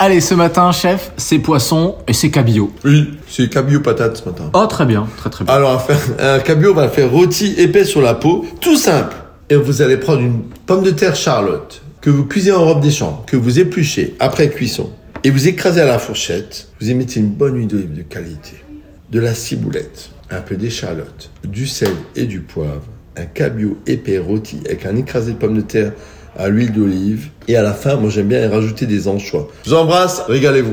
Allez, ce matin, chef, c'est poisson et c'est cabillaud. Oui, c'est cabillaud patate ce matin. Oh, très bien, très très bien. Alors, on va faire un cabillaud, on va le faire rôti épais sur la peau, tout simple. Et vous allez prendre une pomme de terre charlotte que vous cuisez en robe des champs, que vous épluchez après cuisson, et vous écrasez à la fourchette. Vous y mettez une bonne huile d'olive de qualité, de la ciboulette, un peu d'échalote, du sel et du poivre, un cabillaud épais rôti avec un écrasé de pommes de terre à l'huile d'olive. Et à la fin, moi j'aime bien y rajouter des anchois. Je vous embrasse, régalez-vous.